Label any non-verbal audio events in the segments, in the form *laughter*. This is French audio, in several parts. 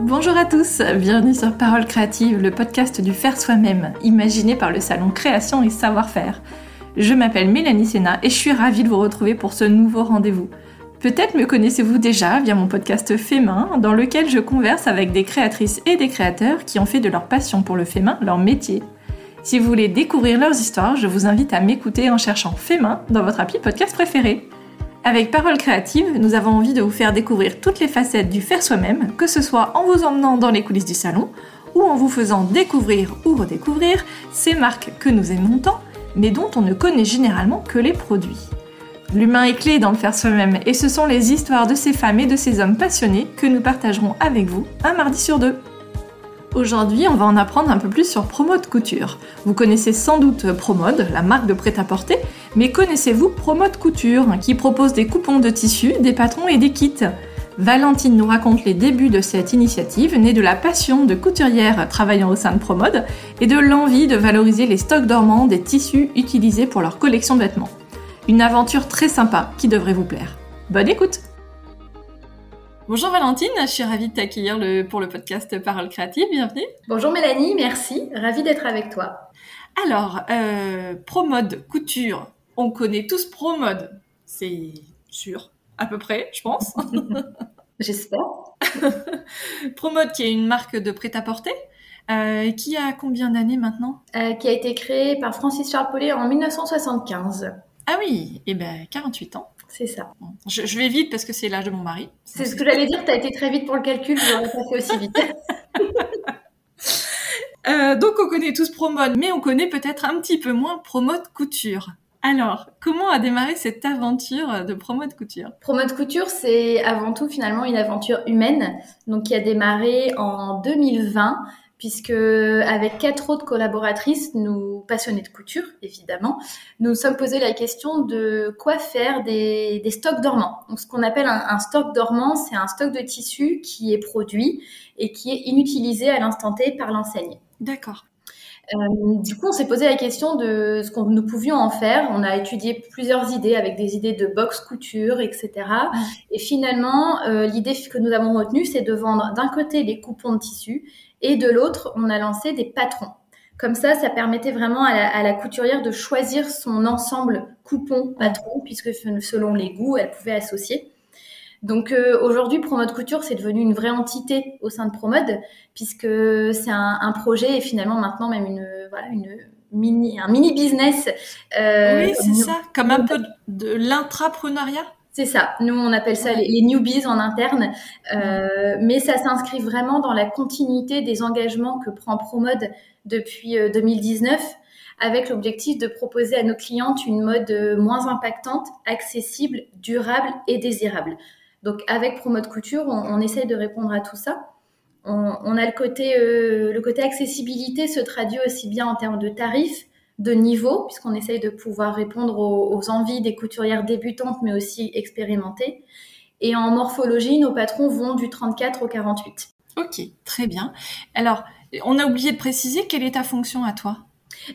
Bonjour à tous, bienvenue sur Parole Créative, le podcast du faire soi-même, imaginé par le salon Création et Savoir-faire. Je m'appelle Mélanie Sénat et je suis ravie de vous retrouver pour ce nouveau rendez-vous. Peut-être me connaissez-vous déjà via mon podcast Fait main, dans lequel je converse avec des créatrices et des créateurs qui ont fait de leur passion pour le fait main leur métier. Si vous voulez découvrir leurs histoires, je vous invite à m'écouter en cherchant Fait main dans votre appli podcast préféré. Avec Parole Créative, nous avons envie de vous faire découvrir toutes les facettes du faire soi-même, que ce soit en vous emmenant dans les coulisses du salon ou en vous faisant découvrir ou redécouvrir ces marques que nous aimons tant, mais dont on ne connaît généralement que les produits. L'humain est clé dans le faire soi-même et ce sont les histoires de ces femmes et de ces hommes passionnés que nous partagerons avec vous un mardi sur deux. Aujourd'hui, on va en apprendre un peu plus sur Promode Couture. Vous connaissez sans doute Promode, la marque de prêt-à-porter, mais connaissez-vous Promode Couture, qui propose des coupons de tissus, des patrons et des kits? Valentine nous raconte les débuts de cette initiative, née de la passion de couturières travaillant au sein de Promode et de l'envie de valoriser les stocks dormants des tissus utilisés pour leur collection de vêtements. Une aventure très sympa qui devrait vous plaire. Bonne écoute Bonjour Valentine, je suis ravie de t'accueillir pour le podcast Parole Créative, bienvenue. Bonjour Mélanie, merci, ravie d'être avec toi. Alors, euh, Promode Couture, on connaît tous Promode, c'est sûr, à peu près, je pense. *laughs* J'espère. *laughs* Promode qui est une marque de prêt-à-porter, euh, qui a combien d'années maintenant? Euh, Qui a été créée par Francis Charles Paulet en 1975. Ah oui, et eh ben 48 ans. C'est ça. Je, vais vite parce que c'est l'âge de mon mari. C'est ce que j'allais dire, tu as été très vite pour le calcul, je n'aurais pas fait aussi vite. *laughs* Euh, donc on connaît tous Promode, mais on connaît peut-être un petit peu moins Promode Couture. Alors, comment a démarré cette aventure de Promode Couture? Promode Couture, c'est avant tout finalement une aventure humaine, donc qui a démarré en 2020 puisque avec quatre autres collaboratrices, nous passionnées de couture, évidemment, nous nous sommes posé la question de quoi faire des, stocks dormants. Donc, ce qu'on appelle un, stock dormant, c'est un stock de tissu qui est produit et qui est inutilisé à l'instant T par l'enseigne. D'accord. Euh, du coup, on s'est posé la question de ce qu'on nous pouvions en faire. On a étudié plusieurs idées avec des idées de box couture, etc. Et finalement, euh, l'idée que nous avons retenue, c'est de vendre d'un côté les coupons de tissu et de l'autre, on a lancé des patrons. Comme ça, ça permettait vraiment à la, couturière de choisir son ensemble coupon-patron, puisque selon les goûts, elle pouvait associer. Donc euh, aujourd'hui, Promode Couture, c'est devenu une vraie entité au sein de Promode, puisque c'est un, projet et finalement maintenant même une, voilà, une mini, un mini business. Euh, oui, c'est ça, comme un peu de l'intrapreneuriat. C'est ça. Nous, on appelle ça les, newbies en interne. Euh, mais ça s'inscrit vraiment dans la continuité des engagements que prend Promode depuis 2019 euh, avec l'objectif de proposer à nos clientes une mode euh, moins impactante, accessible, durable et désirable. Donc avec Promode Couture, on, on essaye de répondre à tout ça. On, on a le côté, le côté accessibilité se traduit aussi bien en termes de tarifs, de niveau, puisqu'on essaye de pouvoir répondre aux, envies des couturières débutantes, mais aussi expérimentées. Et en morphologie, nos patrons vont du 34 au 48. Ok, très bien. Alors, on a oublié de préciser quelle est ta fonction à toi?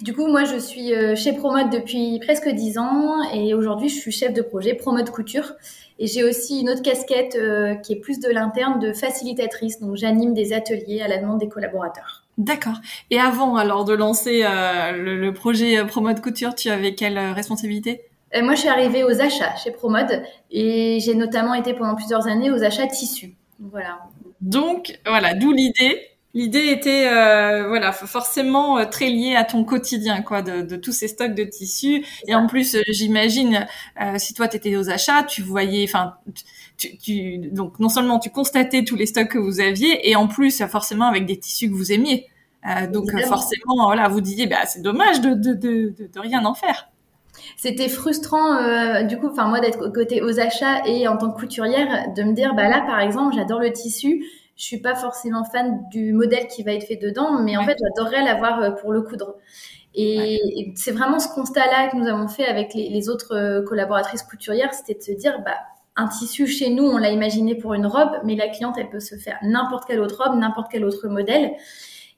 Du coup, moi, je suis euh, chez Promode depuis presque 10 ans et aujourd'hui, je suis chef de projet Promode Couture. Et j'ai aussi une autre casquette euh, qui est plus de l'interne de facilitatrice. Donc, j'anime des ateliers à la demande des collaborateurs. D'accord. Et avant alors de lancer euh, le, projet Promode Couture, tu avais quelle euh, responsabilité? Moi, je suis arrivée aux achats chez Promode et j'ai notamment été pendant plusieurs années aux achats tissus. Voilà. Donc voilà, d'où l'idée. L'idée était voilà forcément très liée à ton quotidien quoi, de, tous ces stocks de tissus. Et en plus, j'imagine si toi tu étais aux achats, tu voyais, enfin tu, donc non seulement tu constatais tous les stocks que vous aviez, et en plus forcément avec des tissus que vous aimiez. Euh, donc forcément, voilà, vous disiez, bah, c'est dommage de, de, de, de, rien en faire. C'était frustrant, euh, du coup, enfin moi d'être côté aux achats et en tant que couturière, de me dire, bah là par exemple, j'adore le tissu, je suis pas forcément fan du modèle qui va être fait dedans, mais en fait, j'adorerais l'avoir euh, pour le coudre. Et, c'est vraiment ce constat-là que nous avons fait avec les, les autres euh, collaboratrices couturières, c'était de se dire, bah un tissu chez nous, on l'a imaginé pour une robe, mais la cliente, elle peut se faire n'importe quelle autre robe, n'importe quel autre modèle.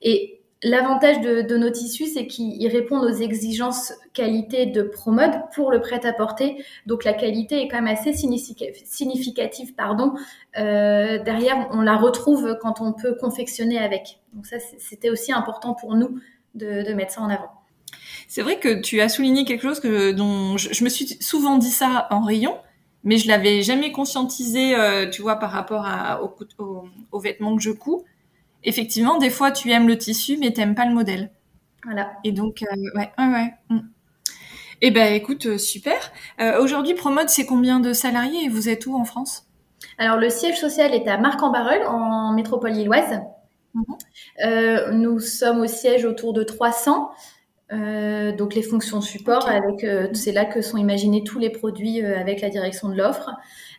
Et L'avantage de, nos tissus, c'est qu'ils répondent aux exigences qualité de Promode pour le prêt-à-porter. Donc la qualité est quand même assez significative. Pardon. Euh, derrière, on la retrouve quand on peut confectionner avec. Donc ça, c'était aussi important pour nous de, mettre ça en avant. C'est vrai que tu as souligné quelque chose que, dont je, me suis souvent dit ça en rayon, mais je l'avais jamais conscientisé, euh, tu vois, par rapport à, aux vêtements que je couds effectivement, des fois, tu aimes le tissu, mais tu n'aimes pas le modèle. Voilà. Et donc, euh, ouais, ouais, ouais. Mm. Eh ben, écoute, euh, super. Euh, aujourd'hui, Promode, c'est combien de salariés et vous êtes où en France? Alors, le siège social est à Marc-en-Barœul, en métropole lilloise. Mhm. nous sommes au siège autour de 300. Donc les fonctions support, avec c'est là que sont imaginés tous les produits avec la direction de l'offre.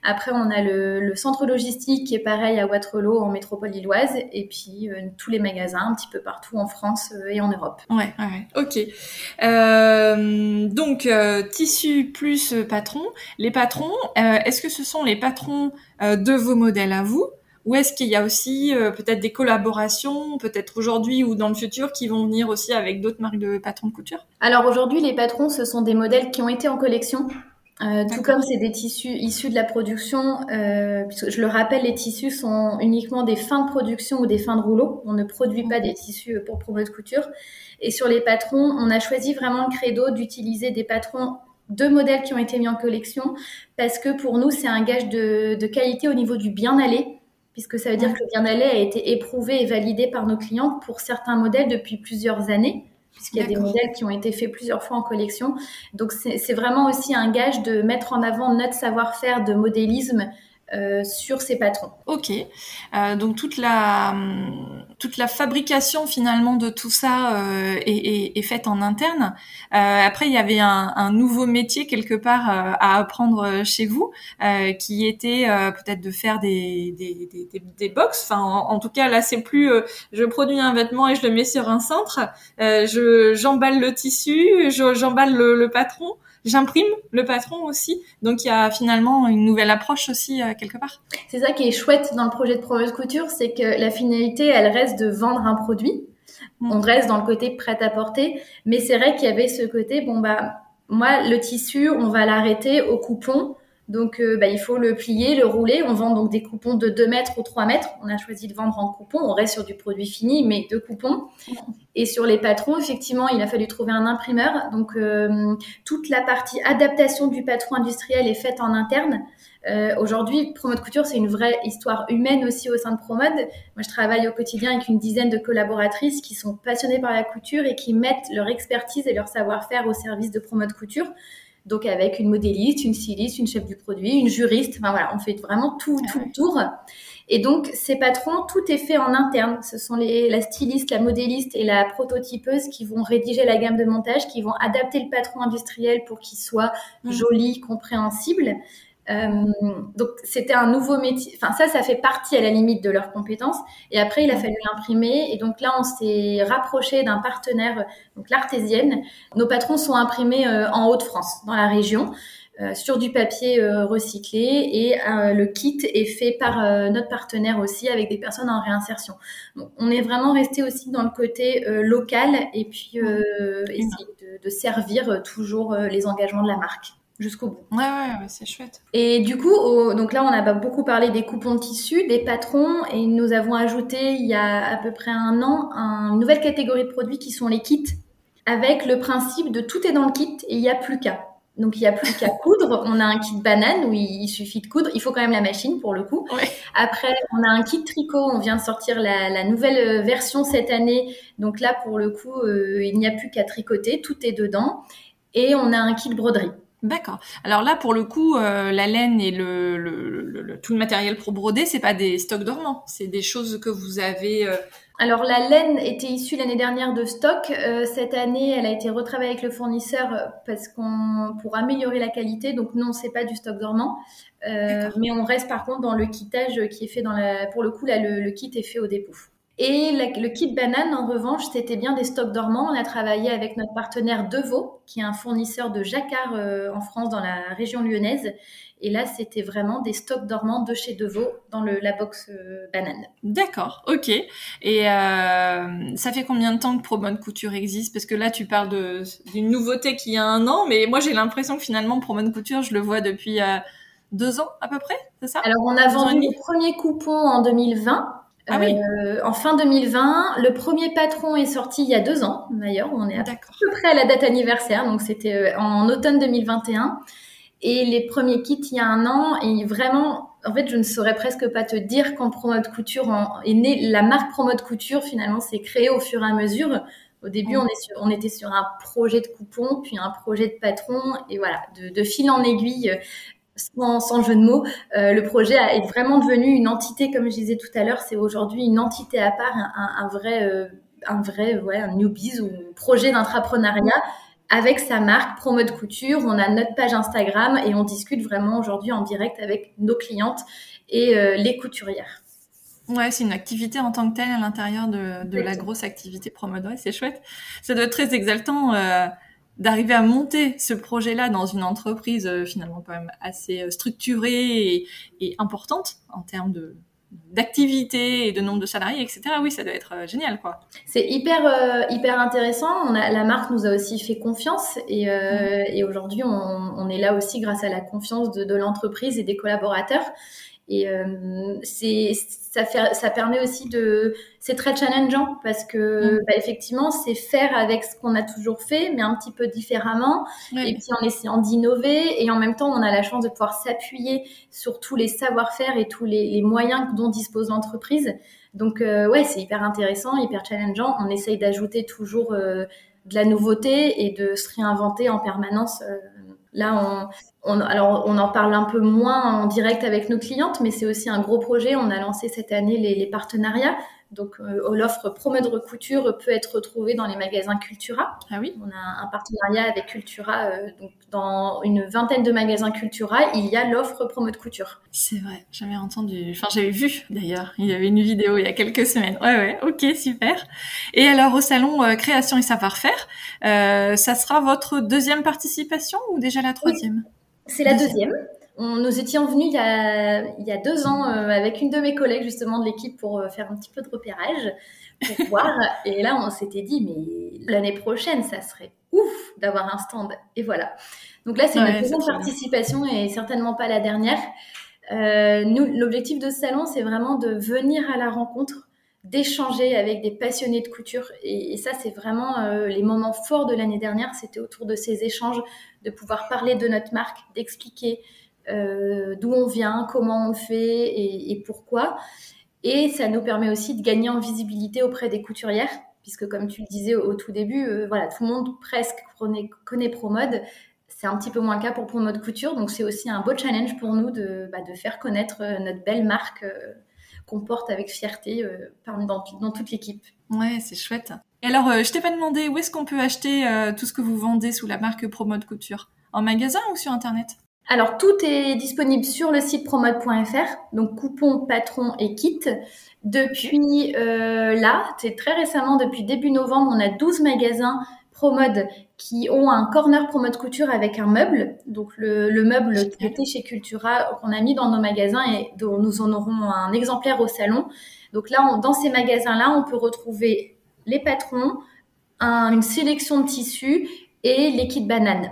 Après, on a le, centre logistique qui est pareil à Waterloo en métropole lilloise et puis euh, tous les magasins un petit peu partout en France euh, et en Europe. Ouais, ouais, ok. Euh, donc, tissu plus patron. Les patrons, est-ce que ce sont les patrons de vos modèles à vous? Ou est-ce qu'il y a aussi peut-être des collaborations, peut-être aujourd'hui ou dans le futur, qui vont venir aussi avec d'autres marques de patrons de couture? Alors aujourd'hui, les patrons, ce sont des modèles qui ont été en collection euh, tout comme c'est des tissus issus de la production, euh, puisque je le rappelle, les tissus sont uniquement des fins de production ou des fins de rouleau. On ne produit pas des tissus pour promo de couture. Et sur les patrons, on a choisi vraiment le credo d'utiliser des patrons de modèles qui ont été mis en collection, parce que pour nous, c'est un gage de, de, qualité au niveau du bien-aller, puisque ça veut dire que le bien-aller a été éprouvé et validé par nos clients pour certains modèles depuis plusieurs années puisqu'il y a des modèles qui ont été faits plusieurs fois en collection. Donc c'est vraiment aussi un gage de mettre en avant notre savoir-faire de modélisme euh, sur ces patrons. Ok, euh, donc toute la hum, toute la fabrication finalement de tout ça euh, est, est, faite en interne. après, il y avait un, un, nouveau métier quelque part à apprendre chez vous, qui était peut-être de faire des des, des, des box. Enfin, en, tout cas, là, c'est plus je produis un vêtement et je le mets sur un centre. je j'emballe le tissu, j'emballe le, le patron j'imprime le patron aussi. Donc il y a finalement une nouvelle approche aussi euh, quelque part. C'est ça qui est chouette dans le projet de Promeuse Couture, c'est que la finalité, elle reste de vendre un produit. Mm. On reste dans le côté prêt à porter, mais c'est vrai qu'il y avait ce côté, bon bah moi le tissu, on va l'arrêter au coupon donc, euh, bah, il faut le plier, le rouler. On vend donc des coupons de 2 mètres ou 3 mètres. On a choisi de vendre en coupons. On reste sur du produit fini, mais de coupons. Et sur les patrons, effectivement, il a fallu trouver un imprimeur. Donc, euh, toute la partie adaptation du patron industriel est faite en interne. Euh, Aujourd'hui, Promode Couture, c'est une vraie histoire humaine aussi au sein de Promode. Moi, je travaille au quotidien avec une dizaine de collaboratrices qui sont passionnées par la couture et qui mettent leur expertise et leur savoir-faire au service de Promode Couture. Donc avec une modéliste, une styliste, une chef du produit, une juriste. Enfin voilà, on fait vraiment tout, tout le tour. Et donc ces patrons, tout est fait en interne. Ce sont les, la styliste, la modéliste et la prototypeuse qui vont rédiger la gamme de montage, qui vont adapter le patron industriel pour qu'il soit mmh. joli, compréhensible. Euh, donc c'était un nouveau métier. Enfin ça, ça fait partie à la limite de leurs compétences. Et après, il a fallu l'imprimer. Et donc là, on s'est rapproché d'un partenaire, donc l'artésienne. Nos patrons sont imprimés euh, en Haute-France, dans la région. Euh, sur du papier recyclé et le kit est fait par notre partenaire aussi avec des personnes en réinsertion. Donc, on est vraiment resté aussi dans le côté local et puis essayer de, de, servir toujours les engagements de la marque jusqu'au bout. Ouais, ouais, c'est chouette. Et du coup, donc là, on a beaucoup parlé des coupons de tissu, des patrons, et nous avons ajouté il y a à peu près un an une nouvelle catégorie de produits qui sont les kits, avec le principe de tout est dans le kit et il n'y a plus qu'à. Donc il n'y a plus qu'à *laughs* coudre. On a un kit banane où il suffit de coudre. Il faut quand même la machine pour le coup. Après, on a un kit tricot. On vient de sortir la, nouvelle version cette année. Donc là, pour le coup, euh, il n'y a plus qu'à tricoter. Tout est dedans. Et on a un kit broderie. D'accord. Alors là, pour le coup, euh, la laine et le, le, tout le matériel pour broder, c'est pas des stocks dormants, c'est des choses que vous avez. Euh, Alors la laine était issue l'année dernière de stock. Euh, cette année, elle a été retravaillée avec le fournisseur parce qu'on pour améliorer la qualité. Donc non, c'est pas du stock dormant, mais on reste par contre dans le kittage qui est fait dans la. Pour le coup, là, le, kit est fait au dépôt. Et le kit banane, en revanche, c'était bien des stocks dormants. On a travaillé avec notre partenaire Deveau, qui est un fournisseur de jacquard euh, en France, dans la région lyonnaise. Et là, c'était vraiment des stocks dormants de chez Deveau dans le, la box euh, banane. D'accord, ok. Et euh, ça fait combien de temps que Pro Bonne Couture existe? Parce que là, tu parles d'une nouveauté qui a un an, mais moi, j'ai l'impression que finalement, Pro Bonne Couture, je le vois depuis deux ans à peu près, c'est ça? Alors, on a vendu le premier coupon en 2020. Ah oui. Euh, en fin 2020, le premier patron est sorti il y a deux ans, d'ailleurs. On est à peu près à la date anniversaire, donc c'était euh, en automne 2021. Et les premiers kits il y a un an, et vraiment, en fait, je ne saurais presque pas te dire quand Promode Couture est née. La marque Promode Couture, finalement, s'est créée au fur et à mesure. Au début, on, est on, était sur un projet de coupon, puis un projet de patron, et voilà, de, de fil en aiguille, sans, jeu de mots, euh, le projet est vraiment devenu une entité, comme je disais tout à l'heure, c'est aujourd'hui une entité à part, un, vrai, euh, un vrai, ouais, un newbies ou projet d'entrepreneuriat avec sa marque Promode Couture. On a notre page Instagram et on discute vraiment aujourd'hui en direct avec nos clientes et euh, les couturières. Ouais, c'est une activité en tant que telle à l'intérieur de, de la grosse activité Promode. Ouais, c'est chouette. Ça doit être très exaltant d'arriver à monter ce projet-là dans une entreprise euh, finalement quand même assez euh, structurée et, importante en termes de d'activité et de nombre de salariés, etc. Oui, ça doit être euh, génial, quoi. C'est hyper hyper intéressant. On a, la marque nous a aussi fait confiance et, mmh. et aujourd'hui on, on, est là aussi grâce à la confiance de, de l'entreprise et des collaborateurs. Et euh, c'est ça, fait, ça permet aussi de c'est très challengeant parce que mm. bah, effectivement c'est faire avec ce qu'on a toujours fait mais un petit peu différemment. Et puis en essayant d'innover. Et en même temps on a la chance de pouvoir s'appuyer sur tous les savoir-faire et tous les, les, moyens dont dispose l'entreprise. Donc euh, ouais c'est hyper intéressant hyper challengeant. On essaye d'ajouter toujours euh, de la nouveauté et de se réinventer en permanence euh, Là, on, alors on en parle un peu moins en direct avec nos clientes, mais c'est aussi un gros projet. On a lancé cette année les partenariats. Donc, euh, l'offre Promode Couture peut être retrouvée dans les magasins Cultura. Ah oui. On a un partenariat avec Cultura. Euh, donc, dans une vingtaine de magasins Cultura, il y a l'offre Promode Couture. C'est vrai. J'avais entendu. Enfin, j'avais vu d'ailleurs. Il y avait une vidéo il y a quelques semaines. Ouais, ouais. Ok, super. Et alors, au salon euh, Création et Savoir-faire, ça sera votre deuxième participation ou déjà la troisième? C'est la deuxième. On, nous étions venus il y a, il y a deux ans euh, avec une de mes collègues justement de l'équipe pour euh, faire un petit peu de repérage, pour *laughs* voir. Et là, on s'était dit, mais l'année prochaine, ça serait ouf d'avoir un stand. Et voilà. Donc là, c'est une deuxième participation et certainement pas la dernière. Euh, nous, l'objectif de ce salon, c'est vraiment de venir à la rencontre, d'échanger avec des passionnés de couture. Et, ça, c'est vraiment euh, les moments forts de l'année dernière. C'était autour de ces échanges, de pouvoir parler de notre marque, d'expliquer d'où on vient, comment on fait et, pourquoi. Et ça nous permet aussi de gagner en visibilité auprès des couturières, puisque comme tu le disais au, tout début, euh, voilà, tout le monde presque connaît, connaît ProMode. C'est un petit peu moins le cas pour ProMode Couture, donc c'est aussi un beau challenge pour nous de, bah, faire connaître euh, notre belle marque qu'on porte avec fierté dans, dans, toute l'équipe. Ouais, c'est chouette. Et alors, je t'ai pas demandé où est-ce qu'on peut acheter tout ce que vous vendez sous la marque ProMode Couture? En magasin ou sur Internet? Alors, tout est disponible sur le site promode.fr, donc coupon, patron et kit. Depuis euh, là, c'est très récemment, depuis début novembre, on a 12 magasins Promode qui ont un corner Promode Couture avec un meuble. Donc, le, meuble qui était chez Cultura, qu'on a mis dans nos magasins et dont nous en aurons un exemplaire au salon. Donc là, dans ces magasins-là, on peut retrouver les patrons, une sélection de tissus et les kits bananes.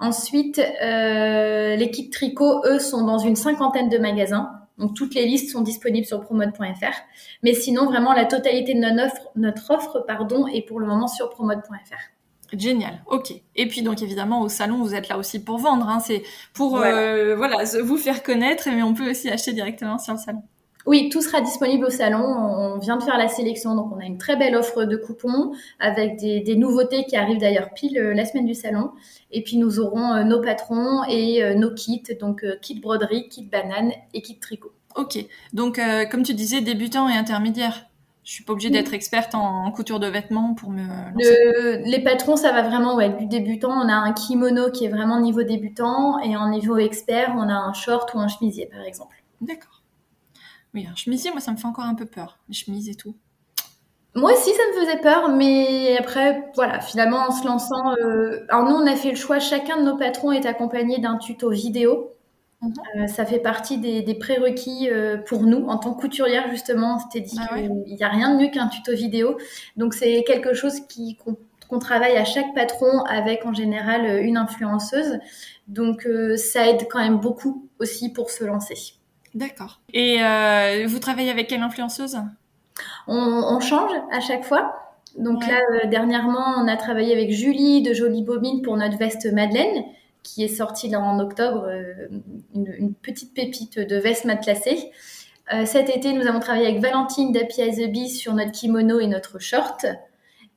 Ensuite, euh, les kits tricot, eux, sont dans une cinquantaine de magasins. Donc toutes les listes sont disponibles sur promode.fr. Mais sinon, vraiment, la totalité de notre offre, notre offre pardon, est pour le moment sur promode.fr. Génial, ok. Et puis donc évidemment au salon vous êtes là aussi pour vendre, hein. c'est pour euh, voilà vous faire connaître, mais on peut aussi acheter directement sur le salon. Oui, tout sera disponible au salon. On vient de faire la sélection, donc on a une très belle offre de coupons avec des, nouveautés qui arrivent d'ailleurs pile euh, la semaine du salon. Et puis nous aurons euh, nos patrons et euh, nos kits, donc kit broderie, kit banane et kit tricot. Ok, donc comme tu disais, débutant et intermédiaire. Je suis pas obligée d'être experte en, couture de vêtements pour me. les patrons, ça va vraiment ouais, du débutant. On a un kimono qui est vraiment niveau débutant et en niveau expert, on a un short ou un chemisier par exemple. D'accord. Oui, un chemisier, moi, ça me fait encore un peu peur. Les chemises et tout. Moi aussi, ça me faisait peur, mais après, voilà, finalement, en se lançant, euh... alors nous, on a fait le choix, chacun de nos patrons est accompagné d'un tuto vidéo. Mhm. Euh, ça fait partie des, des prérequis euh, pour nous en tant que couturière justement. On s'était dit ah qu'il n'y a rien de mieux qu'un tuto vidéo. Donc c'est quelque chose qui qu'on travaille à chaque patron avec en général une influenceuse. Donc ça aide quand même beaucoup aussi pour se lancer. D'accord. Et vous travaillez avec quelle influenceuse? On, on, change à chaque fois. Donc là, dernièrement, on a travaillé avec Julie de Jolie Bobine pour notre veste Madeleine qui est sorti là en octobre, euh, une, petite pépite de veste matelassée. Euh, cet été, nous avons travaillé avec Valentine d'Happy as the sur notre kimono et notre short.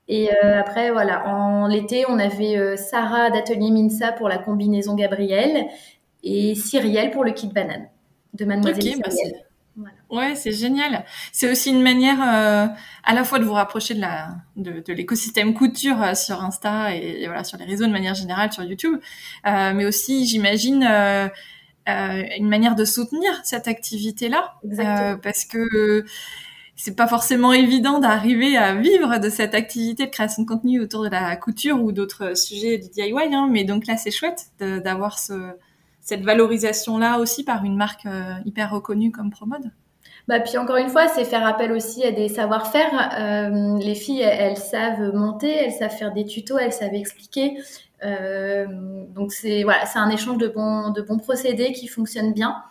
Et euh, après, voilà, en l'été, on avait Sarah d'Atelier Minsa pour la combinaison Gabrielle et Cyrielle pour le kit banane de Mademoiselle bah, Ouais, c'est génial. C'est aussi une manière euh, à la fois de vous rapprocher de la de, de l'écosystème couture euh, sur Insta et, voilà sur les réseaux de manière générale sur YouTube, euh, mais aussi j'imagine euh, euh, une manière de soutenir cette activité-là, parce que c'est pas forcément évident d'arriver à vivre de cette activité de création de contenu autour de la couture ou d'autres sujets du DIY. Hein, mais donc là, c'est chouette d'avoir ce cette valorisation-là aussi par une marque hyper reconnue comme Promode? Bah, puis encore une fois, c'est faire appel aussi à des savoir-faire. Euh, les filles, elles, savent monter, elles savent faire des tutos, elles savent expliquer. Euh, donc c'est voilà, c'est un échange de bons de bons procédés qui fonctionne bien.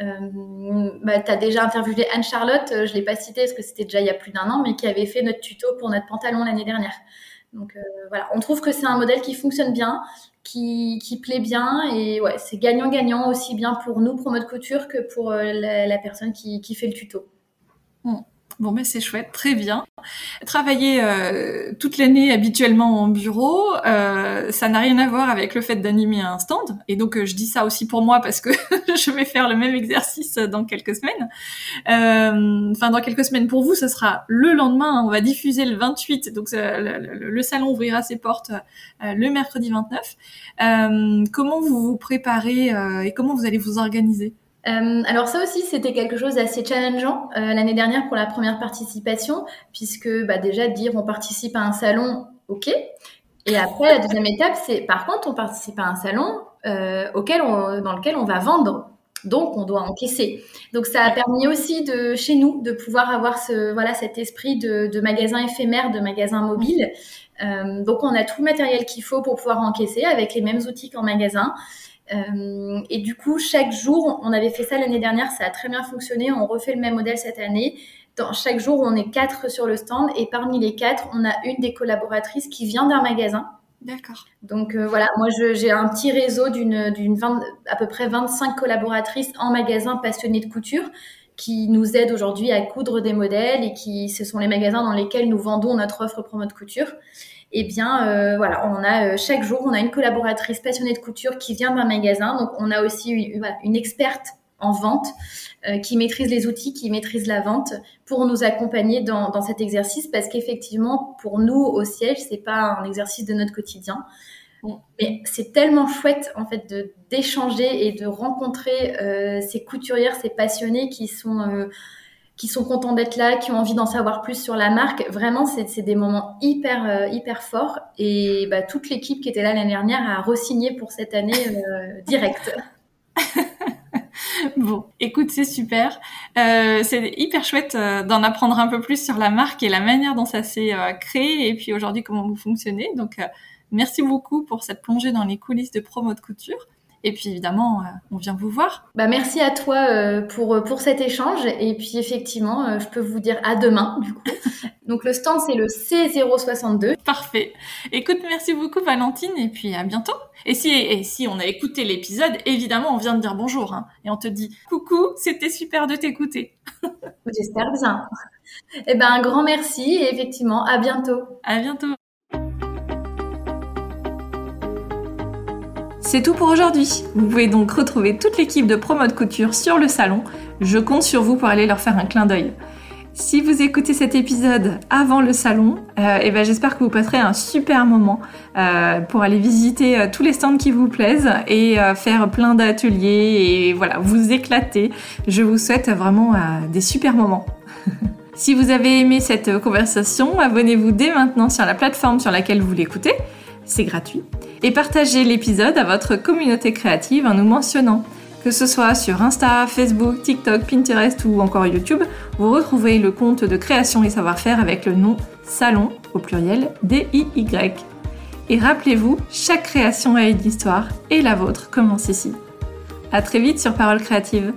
Euh, bah, tu as déjà interviewé Anne-Charlotte, je l'ai pas citée parce que c'était déjà il y a plus d'un an, mais qui avait fait notre tuto pour notre pantalon l'année dernière. Donc euh, voilà, on trouve que c'est un modèle qui fonctionne bien, qui, qui plaît bien et ouais, c'est gagnant-gagnant aussi bien pour nous, pour mode couture, que pour euh, la, personne qui, qui fait le tuto. Mmh. Bon, ben c'est chouette, très bien. Travailler euh, toute l'année habituellement en bureau, euh, ça n'a rien à voir avec le fait d'animer un stand. Et donc, euh, je dis ça aussi pour moi parce que *laughs* je vais faire le même exercice dans quelques semaines. Enfin, dans quelques semaines pour vous, ce sera le lendemain. On va diffuser le 28, donc le, le, le, salon ouvrira ses portes le mercredi 29. comment vous vous préparez et comment vous allez vous organiser? Euh, alors ça aussi, c'était quelque chose d'assez challengeant euh, l'année dernière pour la première participation, puisque bah, déjà dire on participe à un salon, ok. Et après, la deuxième étape, c'est par contre, on participe à un salon euh, auquel on, dans lequel on va vendre. Donc, on doit encaisser. Donc, ça a permis aussi de chez nous de pouvoir avoir ce voilà cet esprit de, de magasin éphémère, de magasin mobile. Donc, on a tout le matériel qu'il faut pour pouvoir encaisser avec les mêmes outils qu'en magasin. Euh, et du coup, chaque jour, on avait fait ça l'année dernière, ça a très bien fonctionné. On refait le même modèle cette année. Dans chaque jour, on est quatre sur le stand et parmi les quatre, on a une des collaboratrices qui vient d'un magasin. D'accord. Donc euh, voilà, moi j'ai un petit réseau d'une à peu près 25 collaboratrices en magasin passionnées de couture qui nous aident aujourd'hui à coudre des modèles et qui ce sont les magasins dans lesquels nous vendons notre offre promo de couture eh bien, euh, voilà, on a euh, chaque jour, on a une collaboratrice passionnée de couture qui vient d'un magasin. Donc, on a aussi une, experte en vente euh, qui maîtrise les outils, qui maîtrise la vente pour nous accompagner dans, dans cet exercice parce qu'effectivement, pour nous au siège, c'est pas un exercice de notre quotidien. Mais c'est tellement chouette en fait de d'échanger et de rencontrer euh, ces couturières, ces passionnés qui sont euh, qui sont contents d'être là, qui ont envie d'en savoir plus sur la marque. Vraiment, c'est des moments hyper, euh, hyper forts. Et bah, toute l'équipe qui était là l'année dernière a re-signé pour cette année euh, direct. *laughs* bon, écoute, c'est super. C'est hyper chouette d'en apprendre un peu plus sur la marque et la manière dont ça s'est créé et puis aujourd'hui comment vous fonctionnez. Donc, merci beaucoup pour cette plongée dans les coulisses de promo de couture. Et puis évidemment, euh, on vient vous voir. Bah merci à toi euh, pour pour cet échange. Et puis effectivement, euh, je peux vous dire à demain du coup. *laughs* Donc le stand c'est le C062. Parfait. Écoute, merci beaucoup Valentine et puis à bientôt. Et si et si on a écouté l'épisode, évidemment on vient de dire bonjour hein, et on te dit coucou, c'était super de t'écouter. *laughs* J'espère bien. Eh ben un grand merci et effectivement à bientôt. À bientôt. C'est tout pour aujourd'hui. Vous pouvez donc retrouver toute l'équipe de Promo de Couture sur le salon. Je compte sur vous pour aller leur faire un clin d'œil. Si vous écoutez cet épisode avant le salon, euh, eh ben j'espère que vous passerez un super moment euh, pour aller visiter euh, tous les stands qui vous plaisent et faire plein d'ateliers et voilà, vous éclater. Je vous souhaite vraiment des super moments. *laughs* Si vous avez aimé cette conversation, abonnez-vous dès maintenant sur la plateforme sur laquelle vous l'écoutez, c'est gratuit, et partagez l'épisode à votre communauté créative en nous mentionnant. Que ce soit sur Insta, Facebook, TikTok, Pinterest ou encore YouTube, vous retrouvez le compte de création et savoir-faire avec le nom Salon, au pluriel D-I-Y. Et rappelez-vous, chaque création a une histoire et la vôtre commence ici. À très vite sur Parole Créative.